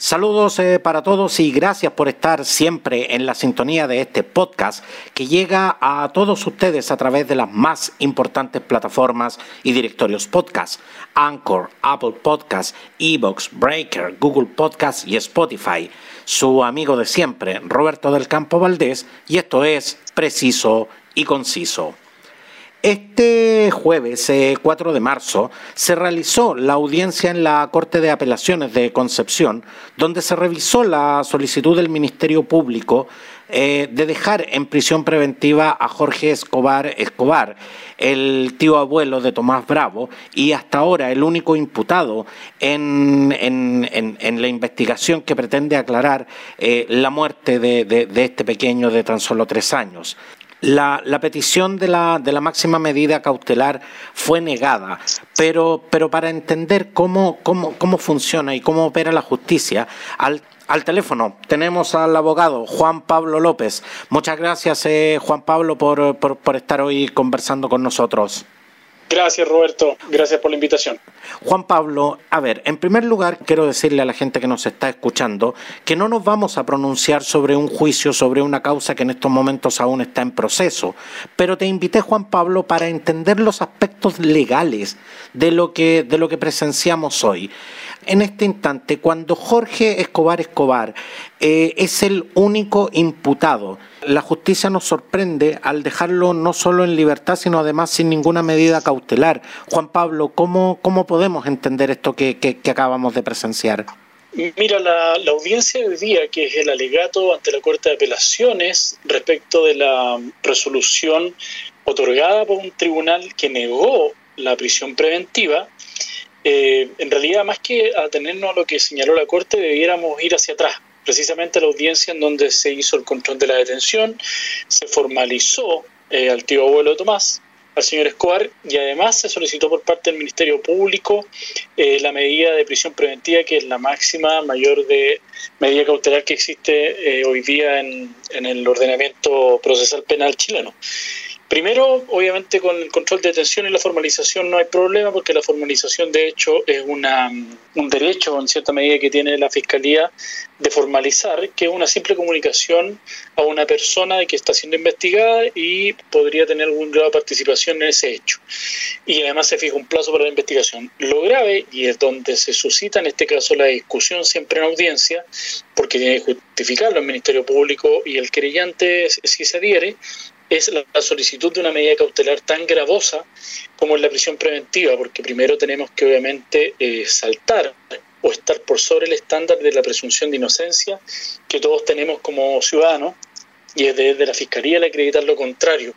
Saludos eh, para todos y gracias por estar siempre en la sintonía de este podcast que llega a todos ustedes a través de las más importantes plataformas y directorios podcast, Anchor, Apple Podcasts, Evox, Breaker, Google Podcasts y Spotify. Su amigo de siempre, Roberto del Campo Valdés, y esto es Preciso y Conciso. Este jueves 4 eh, de marzo se realizó la audiencia en la Corte de Apelaciones de Concepción, donde se revisó la solicitud del Ministerio Público eh, de dejar en prisión preventiva a Jorge Escobar Escobar, el tío abuelo de Tomás Bravo y hasta ahora el único imputado en, la investigación que pretende aclarar eh, la muerte de este pequeño de tan solo tres años. La, petición de la, de la, máxima medida cautelar fue negada, pero, pero para entender cómo, cómo, cómo, funciona y cómo opera la justicia, al, al teléfono tenemos al abogado Juan Pablo López. Muchas gracias, eh, Juan Pablo, por, por estar hoy conversando con nosotros. Gracias, Roberto. Gracias por la invitación. Juan Pablo, a ver, en primer lugar quiero decirle a la gente que nos está escuchando que no nos vamos a pronunciar sobre un juicio, sobre una causa que en estos momentos aún está en proceso, pero te invité, Juan Pablo, para entender los aspectos legales de lo que, de lo que presenciamos hoy en este instante, cuando Jorge Escobar Escobar eh, es el único imputado, la justicia nos sorprende al dejarlo no solo en libertad, sino además sin ninguna medida cautelar. Juan Pablo, ¿cómo, cómo podemos entender esto que, que, acabamos de presenciar? Mira, la, audiencia de hoy día, que es el alegato ante la Corte de Apelaciones respecto de la resolución otorgada por un tribunal que negó la prisión preventiva, eh, en realidad más que atenernos a lo que señaló la Corte, debiéramos ir hacia atrás, precisamente la audiencia en donde se hizo el control de la detención, se formalizó eh, al tío abuelo Tomás, al señor Escobar, y además se solicitó por parte del Ministerio Público eh, la medida de prisión preventiva, que es la máxima mayor de medida cautelar que existe hoy día en el ordenamiento procesal penal chileno. Primero, obviamente con el control de detención y la formalización no hay problema porque la formalización de hecho es una, un derecho en cierta medida que tiene la Fiscalía de formalizar, que es una simple comunicación a una persona que está siendo investigada y podría tener algún grado de participación en ese hecho. Y además se fija un plazo para la investigación. Lo grave, y es donde se suscita en este caso la discusión siempre en audiencia, porque tiene que justificarlo el Ministerio Público y el querellante si se adhiere, es la, solicitud de una medida cautelar tan gravosa como es la prisión preventiva, porque primero tenemos que obviamente eh, saltar o estar por sobre el estándar de la presunción de inocencia que todos tenemos como ciudadanos y es desde la Fiscalía el acreditar lo contrario.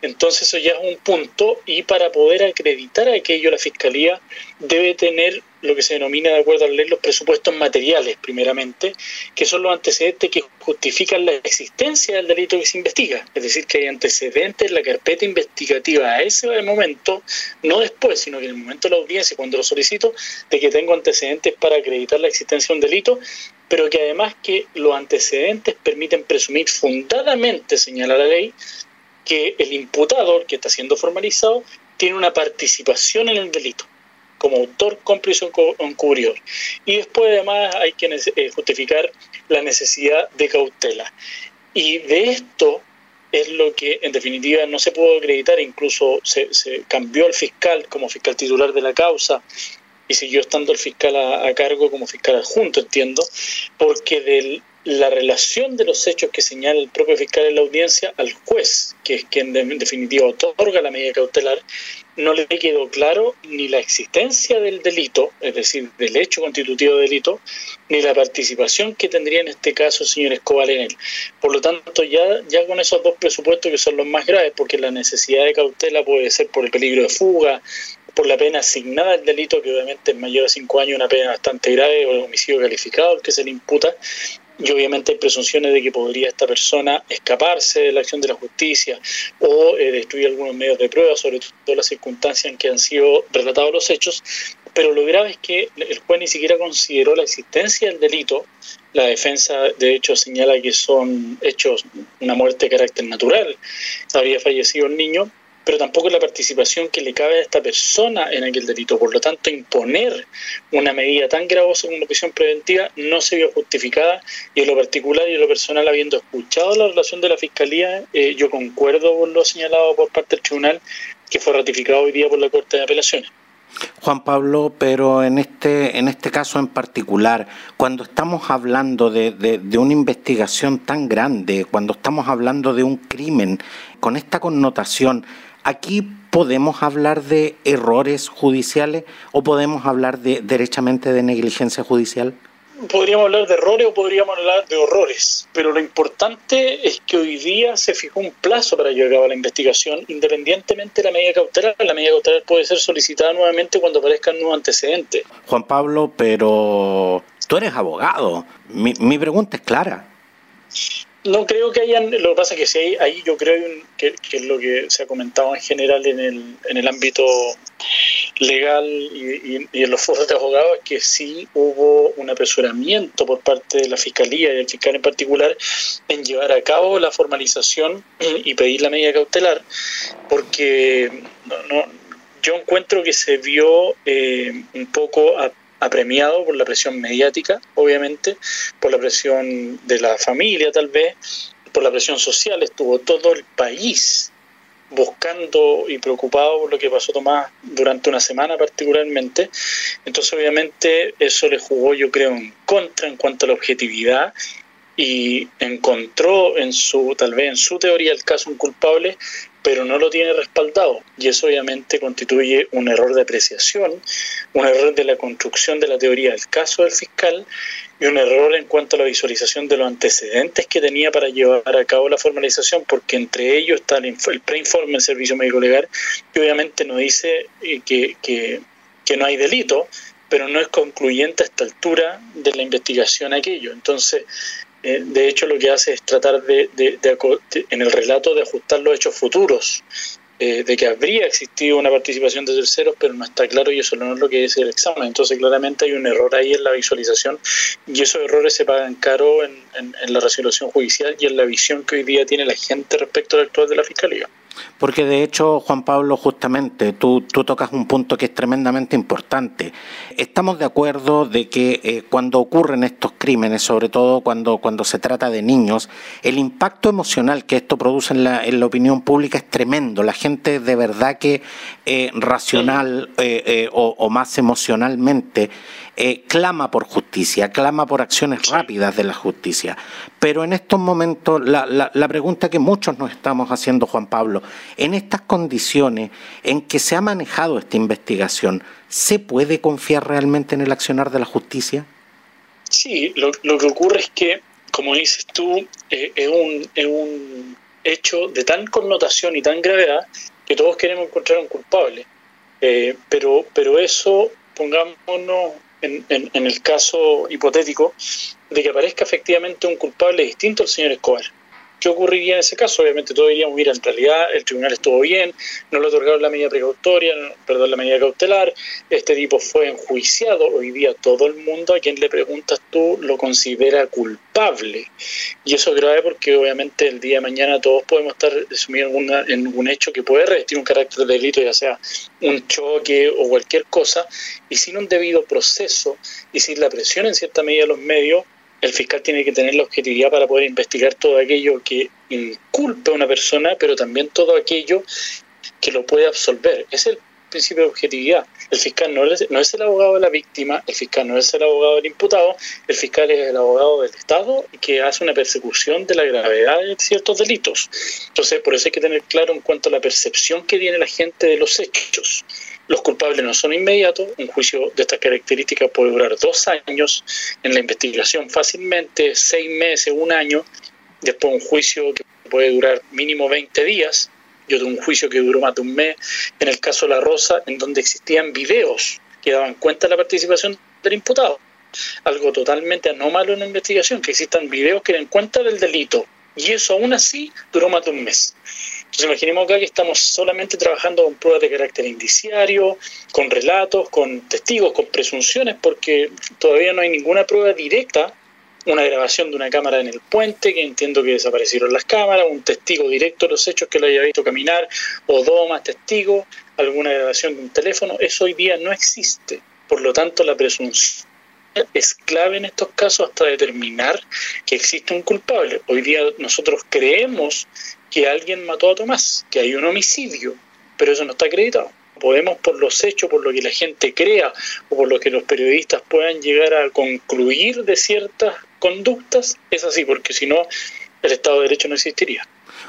Entonces eso ya es un punto y para poder acreditar aquello la Fiscalía debe tener lo que se denomina, de acuerdo a la ley, los presupuestos materiales, primeramente, que son los antecedentes que justifican la existencia del delito que se investiga. Es decir, que hay antecedentes en la carpeta investigativa a ese momento, no después, sino que en el momento de la audiencia, cuando lo solicito, de que tengo antecedentes para acreditar la existencia de un delito, pero que además que los antecedentes permiten presumir fundadamente, señala la ley, que el imputador que está siendo formalizado tiene una participación en el delito como autor, cómplice o encubridor. Y después además hay que eh, justificar la necesidad de cautela. Y de esto es lo que en definitiva no se pudo acreditar, incluso se, cambió el fiscal como fiscal titular de la causa y siguió estando el fiscal a, cargo como fiscal adjunto, entiendo, porque de la relación de los hechos que señala el propio fiscal en la audiencia al juez, que es quien en definitiva otorga la medida cautelar, no le quedó claro ni la existencia del delito, es decir, del hecho constitutivo de delito, ni la participación que tendría en este caso el señor Escobar en él. Por lo tanto, ya, ya con esos dos presupuestos que son los más graves, porque la necesidad de cautela puede ser por el peligro de fuga, por la pena asignada al delito, que obviamente es mayor a cinco años, una pena bastante grave, o el homicidio calificado el que se le imputa, y obviamente hay presunciones de que podría esta persona escaparse de la acción de la justicia o eh, destruir algunos medios de prueba, sobre todo las circunstancias en que han sido relatados los hechos, pero lo grave es que el juez ni siquiera consideró la existencia del delito, la defensa de hecho señala que son hechos, una muerte de carácter natural, habría fallecido el niño, pero tampoco la participación que le cabe a esta persona en aquel delito. Por lo tanto, imponer una medida tan gravosa como una prisión preventiva no se vio justificada y en lo particular y en lo personal, habiendo escuchado la relación de la Fiscalía, eh, yo concuerdo con lo señalado por parte del tribunal que fue ratificado hoy día por la Corte de Apelaciones. Juan Pablo, pero en este, en este caso en particular, cuando estamos hablando de, de, una investigación tan grande, cuando estamos hablando de un crimen con esta connotación, ¿aquí podemos hablar de errores judiciales o podemos hablar de, derechamente de negligencia judicial? podríamos hablar de errores o podríamos hablar de horrores, pero lo importante es que hoy día se fijó un plazo para llevar a cabo la investigación, independientemente de la medida cautelar. La medida cautelar puede ser solicitada nuevamente cuando aparezcan nuevos antecedentes. Juan Pablo, pero tú eres abogado. Mi, mi pregunta es clara. No creo que hayan, lo que pasa es que sí, ahí yo creo que, es lo que se ha comentado en general en el, en el ámbito legal y, en los foros de abogados, que sí hubo un apresuramiento por parte de la Fiscalía y del fiscal en particular en llevar a cabo la formalización y pedir la medida cautelar, porque no, yo encuentro que se vio eh, un poco a apremiado por la presión mediática, obviamente, por la presión de la familia tal vez, por la presión social, estuvo todo el país buscando y preocupado por lo que pasó Tomás durante una semana particularmente. Entonces obviamente eso le jugó yo creo en contra en cuanto a la objetividad y encontró en su tal vez en su teoría el caso un culpable pero no lo tiene respaldado. Y eso obviamente constituye un error de apreciación, un error de la construcción de la teoría del caso del fiscal y un error en cuanto a la visualización de los antecedentes que tenía para llevar a cabo la formalización, porque entre ellos está el, preinforme del Servicio Médico Legal, que obviamente no dice eh, que, que, que no hay delito, pero no es concluyente a esta altura de la investigación aquello. Entonces, eh, de hecho, lo que hace es tratar de, en el relato de ajustar los hechos futuros, eh, de que habría existido una participación de terceros, pero no está claro y eso no es lo que dice el examen. Entonces, claramente hay un error ahí en la visualización y esos errores se pagan caro en, en la resolución judicial y en la visión que hoy día tiene la gente respecto al actual de la Fiscalía. Porque de hecho, Juan Pablo, justamente tú, tú tocas un punto que es tremendamente importante. Estamos de acuerdo de que eh, cuando ocurren estos crímenes, sobre todo cuando, cuando se trata de niños, el impacto emocional que esto produce en la, en la opinión pública es tremendo. La gente de verdad que eh, racional eh, o, o más emocionalmente eh, clama por justicia, clama por acciones rápidas de la justicia. Pero en estos momentos, la, la, pregunta que muchos nos estamos haciendo, Juan Pablo, en estas condiciones en que se ha manejado esta investigación, ¿se puede confiar realmente en el accionar de la justicia? Sí, lo, que ocurre es que, como dices tú, eh, es, un, es un hecho de tan connotación y tan gravedad que todos queremos encontrar un culpable. Eh, pero, pero eso, pongámonos en, en, el caso hipotético de que aparezca efectivamente un culpable distinto al señor Escobar. ¿Qué ocurriría en ese caso? Obviamente todos diríamos, mira, en realidad el tribunal estuvo bien, no le otorgaron la medida precautoria, perdón, la medida cautelar, este tipo fue enjuiciado, hoy día todo el mundo a quien le preguntas tú lo considera culpable. Y eso es grave porque obviamente el día de mañana todos podemos estar sumidos en, un hecho que puede revestir un carácter de delito, ya sea un choque o cualquier cosa, y sin un debido proceso y sin la presión en cierta medida de los medios, el fiscal tiene que tener la objetividad para poder investigar todo aquello que inculpe a una persona, pero también todo aquello que lo puede absolver. Es el principio de objetividad. El fiscal no es, no es el abogado de la víctima, el fiscal no es el abogado del imputado, el fiscal es el abogado del Estado que hace una persecución de la gravedad de ciertos delitos. Entonces, por eso hay que tener claro en cuanto a la percepción que tiene la gente de los hechos. Los culpables no son inmediatos, un juicio de estas características puede durar dos años, en la investigación fácilmente seis meses, un año, después un juicio que puede durar mínimo 20 días, yo tuve un juicio que duró más de un mes, en el caso de La Rosa, en donde existían videos que daban cuenta de la participación del imputado. Algo totalmente anómalo en la investigación, que existan videos que den cuenta del delito. Y eso aún así duró más de un mes. Entonces imaginemos acá que estamos solamente trabajando con pruebas de carácter indiciario, con relatos, con testigos, con presunciones, porque todavía no hay ninguna prueba directa una grabación de una cámara en el puente, que entiendo que desaparecieron las cámaras, un testigo directo de los hechos que lo haya visto caminar, o dos más testigos, alguna grabación de un teléfono, eso hoy día no existe. Por lo tanto, la presunción es clave en estos casos hasta determinar que existe un culpable. Hoy día nosotros creemos que alguien mató a Tomás, que hay un homicidio, pero eso no está acreditado podemos por los hechos, por lo que la gente crea o por lo que los periodistas puedan llegar a concluir de ciertas conductas, es así, porque si no, el Estado de Derecho no existiría.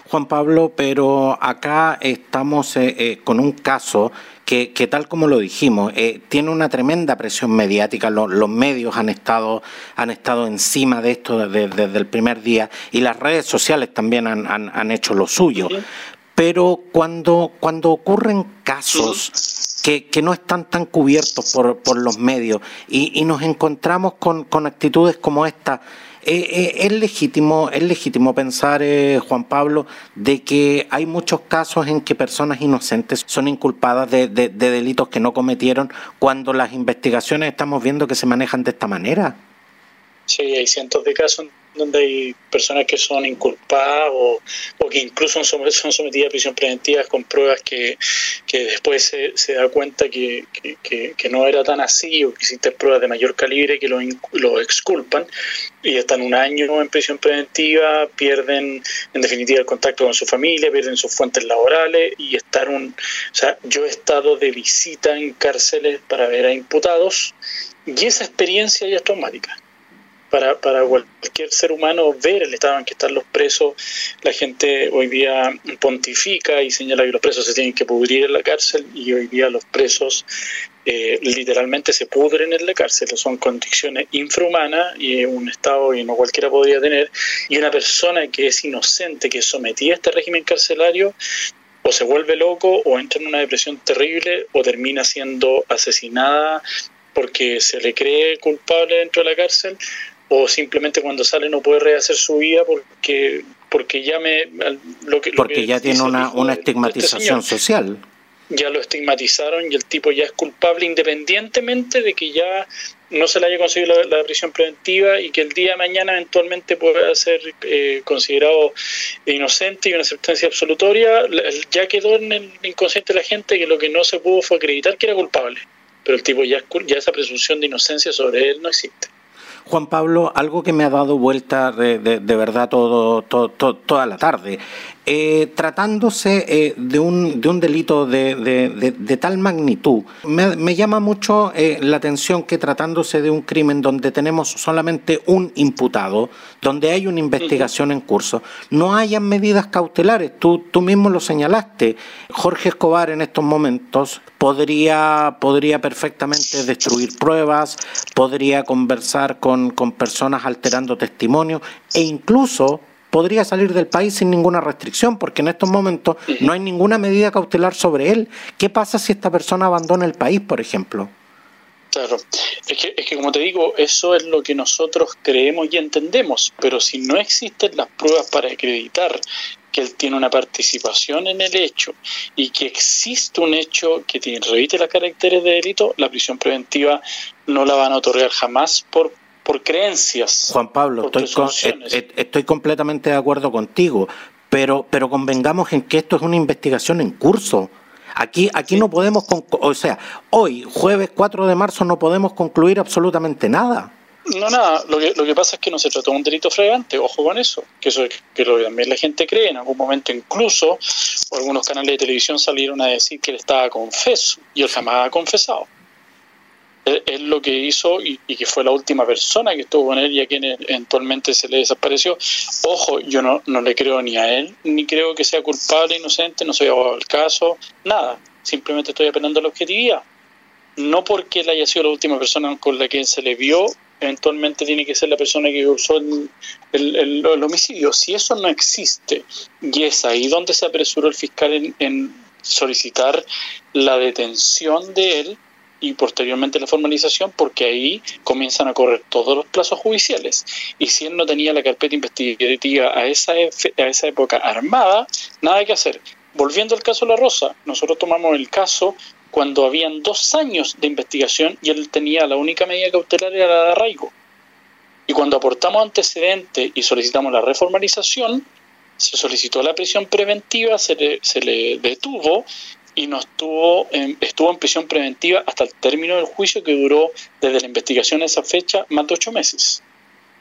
Juan Pablo, pero acá estamos eh, eh, con un caso que, tal como lo dijimos, eh, tiene una tremenda presión mediática. los medios han estado, han estado encima de esto desde, el primer día y las redes sociales también han, han, hecho lo suyo pero cuando, cuando ocurren casos que, no están tan cubiertos por, por los medios y, y nos encontramos con, con, actitudes como esta, eh, eh, es legítimo, es legítimo pensar, eh, Juan Pablo, de que hay muchos casos en que personas inocentes son inculpadas de, de, de delitos que no cometieron cuando las investigaciones estamos viendo que se manejan de esta manera. Sí, hay cientos de casos donde hay personas que son inculpadas o, que incluso son, sometidas a prisión preventiva con pruebas que, después se, se, da cuenta que, no era tan así o que existen pruebas de mayor calibre que lo, lo exculpan y están un año en prisión preventiva, pierden en definitiva el contacto con su familia, pierden sus fuentes laborales y estar un... O sea, yo he estado de visita en cárceles para ver a imputados y esa experiencia ya es traumática para, para cualquier ser humano ver el estado en que están los presos. La gente hoy día pontifica y señala que los presos se tienen que pudrir en la cárcel y hoy día los presos eh, literalmente se pudren en la cárcel. Son condiciones infrahumanas y un estado que no cualquiera podría tener. Y una persona que es inocente, que es sometida a este régimen carcelario, o se vuelve loco o entra en una depresión terrible o termina siendo asesinada porque se le cree culpable dentro de la cárcel o simplemente cuando sale no puede rehacer su vida porque porque ya me lo que, porque ya tiene una, una este estigmatización social ya lo estigmatizaron y el tipo ya es culpable independientemente de que ya no se le haya conseguido la, prisión preventiva y que el día de mañana eventualmente pueda ser eh, considerado inocente y una sentencia absolutoria, ya quedó en el inconsciente de la gente que lo que no se pudo fue acreditar que era culpable, pero el tipo ya, ya esa presunción de inocencia sobre él no existe. Juan Pablo, algo que me ha dado vuelta de, verdad todo, toda la tarde. Eh, tratándose eh, de, un, de un delito de, tal magnitud, me, llama mucho eh, la atención que tratándose de un crimen donde tenemos solamente un imputado, donde hay una investigación en curso, no hayan medidas cautelares. Tú, tú mismo lo señalaste. Jorge Escobar en estos momentos podría, podría perfectamente destruir pruebas, podría conversar con, con personas alterando testimonio e incluso podría salir del país sin ninguna restricción, porque en estos momentos no hay ninguna medida cautelar sobre él. ¿Qué pasa si esta persona abandona el país, por ejemplo? Claro, es que, es que como te digo, eso es lo que nosotros creemos y entendemos, pero si no existen las pruebas para acreditar que él tiene una participación en el hecho y que existe un hecho que tiene, revite las caracteres de delito, la prisión preventiva no la van a otorgar jamás por por creencias. Juan Pablo, estoy, eh, eh, estoy completamente de acuerdo contigo, pero, pero convengamos en que esto es una investigación en curso. Aquí, aquí no podemos, o sea, hoy, jueves 4 de marzo, no podemos concluir absolutamente nada. No, nada, lo que, lo que pasa es que no se trató de un delito fregante, ojo con eso, que eso que lo, también la gente cree, en algún momento incluso algunos canales de televisión salieron a decir que él estaba confeso y él jamás ha confesado es lo que hizo y, que fue la última persona que estuvo con él y a quien eventualmente se le desapareció. Ojo, yo no, no le creo ni a él, ni creo que sea culpable, inocente, no soy abogado del caso, nada. Simplemente estoy apelando a la objetividad. No porque él haya sido la última persona con la que se le vio, eventualmente tiene que ser la persona que usó el, el, homicidio. Si eso no existe, y es ahí donde se apresuró el fiscal en solicitar la detención de él, y posteriormente la formalización porque ahí comienzan a correr todos los plazos judiciales. Y si él no tenía la carpeta investigativa a esa, a esa época armada, nada que hacer. Volviendo al caso La Rosa, nosotros tomamos el caso cuando habían dos años de investigación y él tenía la única medida cautelar era la de arraigo. Y cuando aportamos antecedentes y solicitamos la reformalización, se solicitó la prisión preventiva, se le, se le detuvo y no estuvo en, estuvo en prisión preventiva hasta el término del juicio que duró desde la investigación a esa fecha más de ocho meses.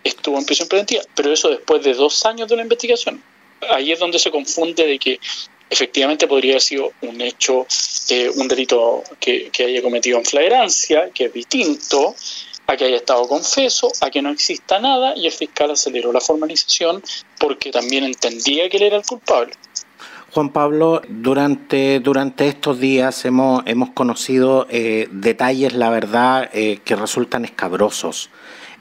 Estuvo en prisión preventiva, pero eso después de dos años de la investigación. Ahí es donde se confunde de que efectivamente podría haber sido un hecho, eh, un delito que, que haya cometido en flagrancia, que es distinto, a que haya estado confeso, a que no exista nada y el fiscal aceleró la formalización porque también entendía que él era el culpable. Juan Pablo, durante, durante estos días hemos, hemos conocido eh, detalles, la verdad, eh, que resultan escabrosos.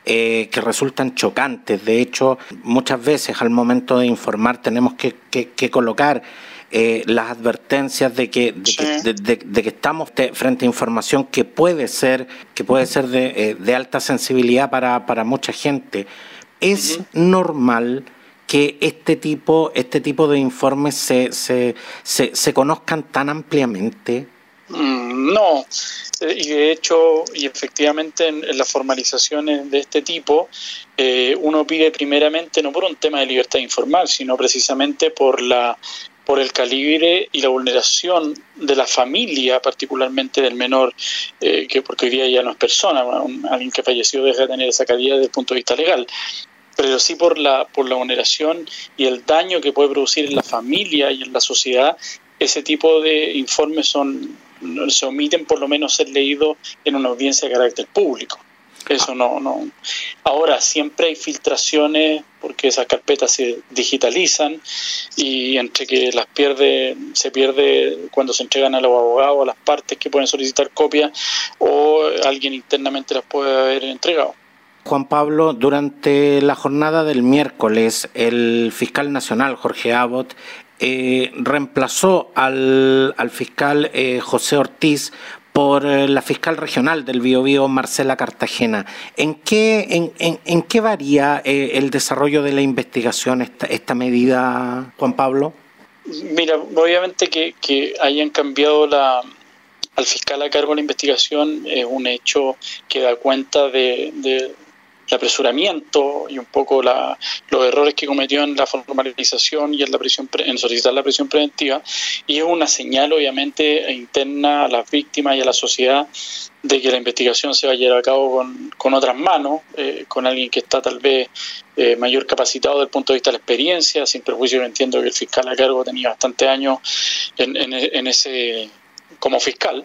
Eh, que resultan chocantes. De hecho, muchas veces al momento de informar tenemos que, que colocar eh, las advertencias de que, de, que, estamos frente a información que puede ser, que puede ser de, alta sensibilidad para, para, mucha gente. ¿Es normal que este tipo, este tipo de informes se, se, se, conozcan tan ampliamente? Mm, no, eh, y de hecho, y efectivamente en, las formalizaciones de este tipo, uno pide primeramente no por un tema de libertad informal, sino precisamente por la por el calibre y la vulneración de la familia, particularmente del menor, eh, que porque hoy día ya no es persona, alguien que falleció deja de tener esa calidad desde el punto de vista legal, pero sí por la, por la vulneración y el daño que puede producir en la familia y en la sociedad, ese tipo de informes son se omiten por lo menos ser leídos en una audiencia de carácter público. Eso no, no. Ahora siempre hay filtraciones porque esas carpetas se digitalizan y entre que las pierde, se pierde cuando se entregan a los abogados, a las partes que pueden solicitar copias o alguien internamente las puede haber entregado. Juan Pablo, durante la jornada del miércoles, el fiscal nacional Jorge Abbott eh, reemplazó al, al fiscal eh, José Ortiz por eh, la fiscal regional del Biobío, Marcela Cartagena. ¿En qué, en, en, qué varía eh, el desarrollo de la investigación esta, esta medida, Juan Pablo? Mira, obviamente que, que hayan cambiado la, al fiscal a cargo de la investigación es un hecho que da cuenta de, el apresuramiento y un poco la, los errores que cometió en la formalización y en la prisión en solicitar la prisión preventiva y es una señal obviamente interna a las víctimas y a la sociedad de que la investigación se va a llevar a cabo con, con otras manos, eh, con alguien que está tal vez eh, mayor capacitado desde el punto de vista de la experiencia, sin perjuicio entiendo que el fiscal a cargo tenía bastante años en, en ese como fiscal,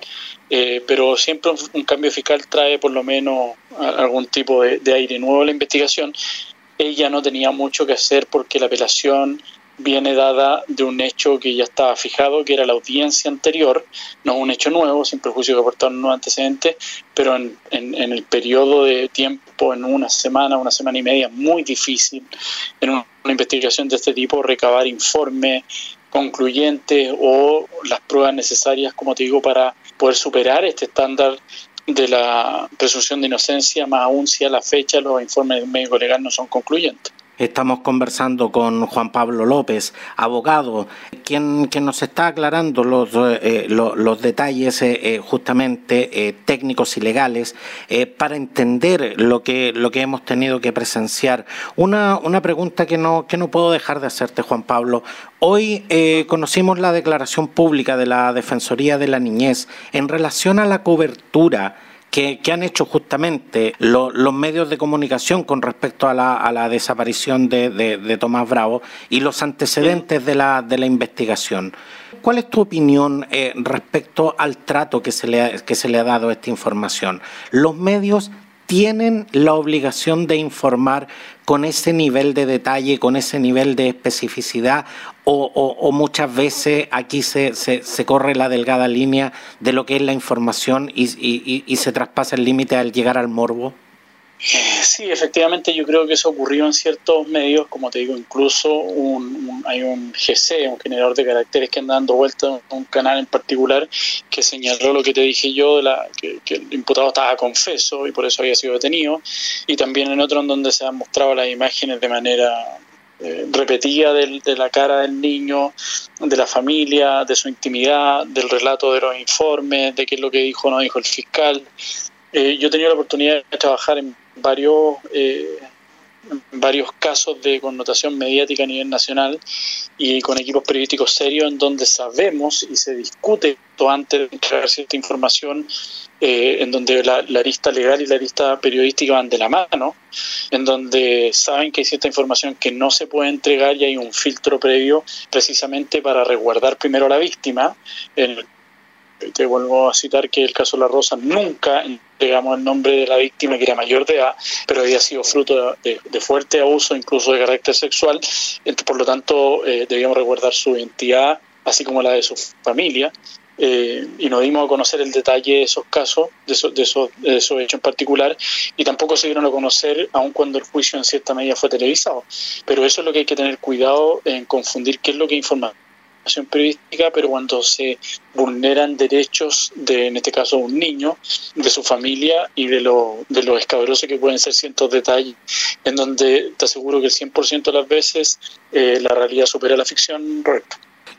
eh, pero siempre un, cambio fiscal trae por lo menos algún tipo de, aire nuevo a la investigación. Ella no tenía mucho que hacer porque la apelación viene dada de un hecho que ya estaba fijado, que era la audiencia anterior, no un hecho nuevo, sin perjuicio que aportaron nuevos antecedentes, pero en, en, el periodo de tiempo, en una semana, una semana y media, muy difícil en una investigación de este tipo recabar informes, concluyentes o las pruebas necesarias, como te digo, para poder superar este estándar de la presunción de inocencia, más aún si a la fecha los informes médico legal no son concluyentes. Estamos conversando con Juan Pablo López, abogado, quien, nos está aclarando los, eh, los, detalles eh, eh, justamente técnicos y legales para entender lo que, lo que hemos tenido que presenciar. Una, una pregunta que no, que no puedo dejar de hacerte, Juan Pablo. Hoy conocimos la declaración pública de la Defensoría de la Niñez en relación a la cobertura que, han hecho justamente los medios de comunicación con respecto a la, desaparición de, Tomás Bravo y los antecedentes de la, de la investigación. ¿Cuál es tu opinión eh, respecto al trato que se, le que se le ha dado a esta información? Los medios tienen la obligación de informar con ese nivel de detalle, con ese nivel de especificidad, o, muchas veces aquí se, se, corre la delgada línea de lo que es la información y se traspasa el límite al llegar al morbo? Sí, efectivamente yo creo que eso ocurrió en ciertos medios, como te digo, incluso un, hay un GC, un generador de caracteres que anda dando vuelta en un canal en particular que señaló lo que te dije yo, de la, que, el imputado estaba confeso y por eso había sido detenido, y también en otro en donde se han mostrado las imágenes de manera eh, repetida de la cara del niño, de la familia, de su intimidad, del relato de los informes, de qué es lo que dijo o no dijo el fiscal. Eh, yo he tenido la oportunidad de trabajar en varios eh, varios casos de connotación mediática a nivel nacional y con equipos periodísticos serios en donde sabemos y se discute antes de entregar cierta información, eh, en donde la, la, lista legal y la lista periodística van de la mano, en donde saben que hay cierta información que no se puede entregar y hay un filtro previo precisamente para resguardar primero a la víctima, en te vuelvo a citar que el caso La Rosa nunca entregamos el nombre de la víctima que era mayor de edad, pero había sido fruto de, fuerte abuso, incluso de carácter sexual. Por lo tanto, eh, debíamos resguardar su identidad, así como la de su familia. Eh, y no dimos a conocer el detalle de esos casos, de esos, de, esos, de esos hechos en particular, y tampoco se dieron a conocer aun cuando el juicio en cierta medida fue televisado. Pero eso es lo que hay que tener cuidado en confundir qué es lo que informa periodística, pero cuando se vulneran derechos de, en este caso, un niño, de su familia y de lo, de lo escabroso que pueden ser ciertos detalles, en donde te aseguro que el 100% de las veces eh, la realidad supera la ficción, Roberto.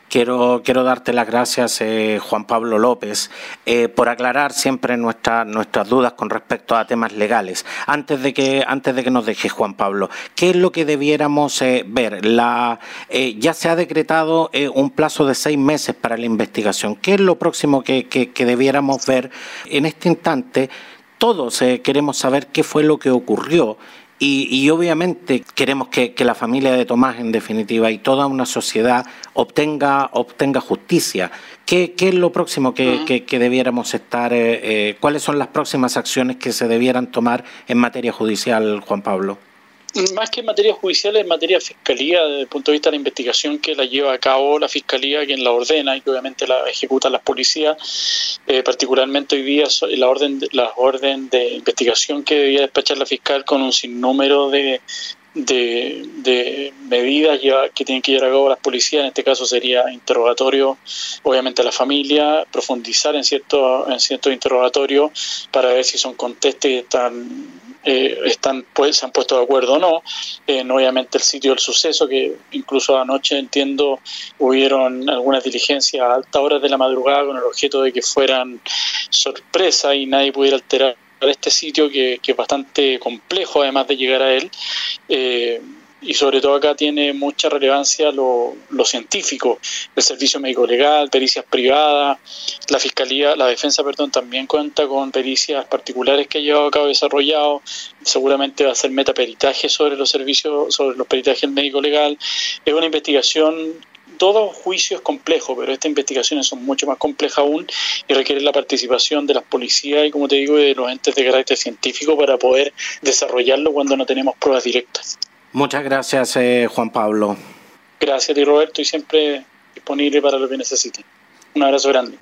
Quiero, quiero darte las gracias, eh, Juan Pablo López, eh, por aclarar siempre nuestra, nuestras dudas con respecto a temas legales. Antes de que, antes de que nos deje, Juan Pablo, ¿qué es lo que debiéramos eh, ver? La, ya se ha decretado un plazo de seis meses para la investigación. ¿Qué es lo próximo que, que debiéramos ver en este instante? Todos queremos saber qué fue lo que ocurrió y, obviamente queremos que, la familia de Tomás, en definitiva, y toda una sociedad obtenga, obtenga justicia. ¿Qué, es lo próximo que, debiéramos estar? Eh, eh, ¿Cuáles son las próximas acciones que se debieran tomar en materia judicial, Juan Pablo? Más que en materia judicial, en materia de fiscalía, desde el punto de vista de la investigación que la lleva a cabo la fiscalía, quien la ordena y que obviamente la ejecutan las policías, eh, particularmente hoy día la orden, la orden de investigación que debía despachar la fiscal con un sinnúmero de, de, medidas que tienen que llevar a cabo las policías, en este caso sería interrogatorio, obviamente a la familia, profundizar en cierto, en cierto interrogatorio para ver si son contestes y están eh, están pues se han puesto de acuerdo o no. Eh, obviamente el sitio del suceso, que incluso anoche entiendo hubieron algunas diligencias a altas horas de la madrugada con el objeto de que fueran sorpresa y nadie pudiera alterar este sitio que, que es bastante complejo además de llegar a él. Eh, y sobre todo acá tiene mucha relevancia lo, científico, el servicio médico legal, pericias privadas, la fiscalía, la defensa, perdón, también cuenta con pericias particulares que ha llevado a cabo desarrollado, seguramente va a hacer metaperitaje sobre los servicios, sobre los peritajes médico legal, es una investigación todo juicio es complejo, pero estas investigaciones son mucho más complejas aún y requieren la participación de las policías y, como te digo, de los entes de carácter científico para poder desarrollarlo cuando no tenemos pruebas directas. Muchas gracias, eh, Juan Pablo. Gracias a ti, Roberto, y siempre disponible para lo que necesiten. Un abrazo grande.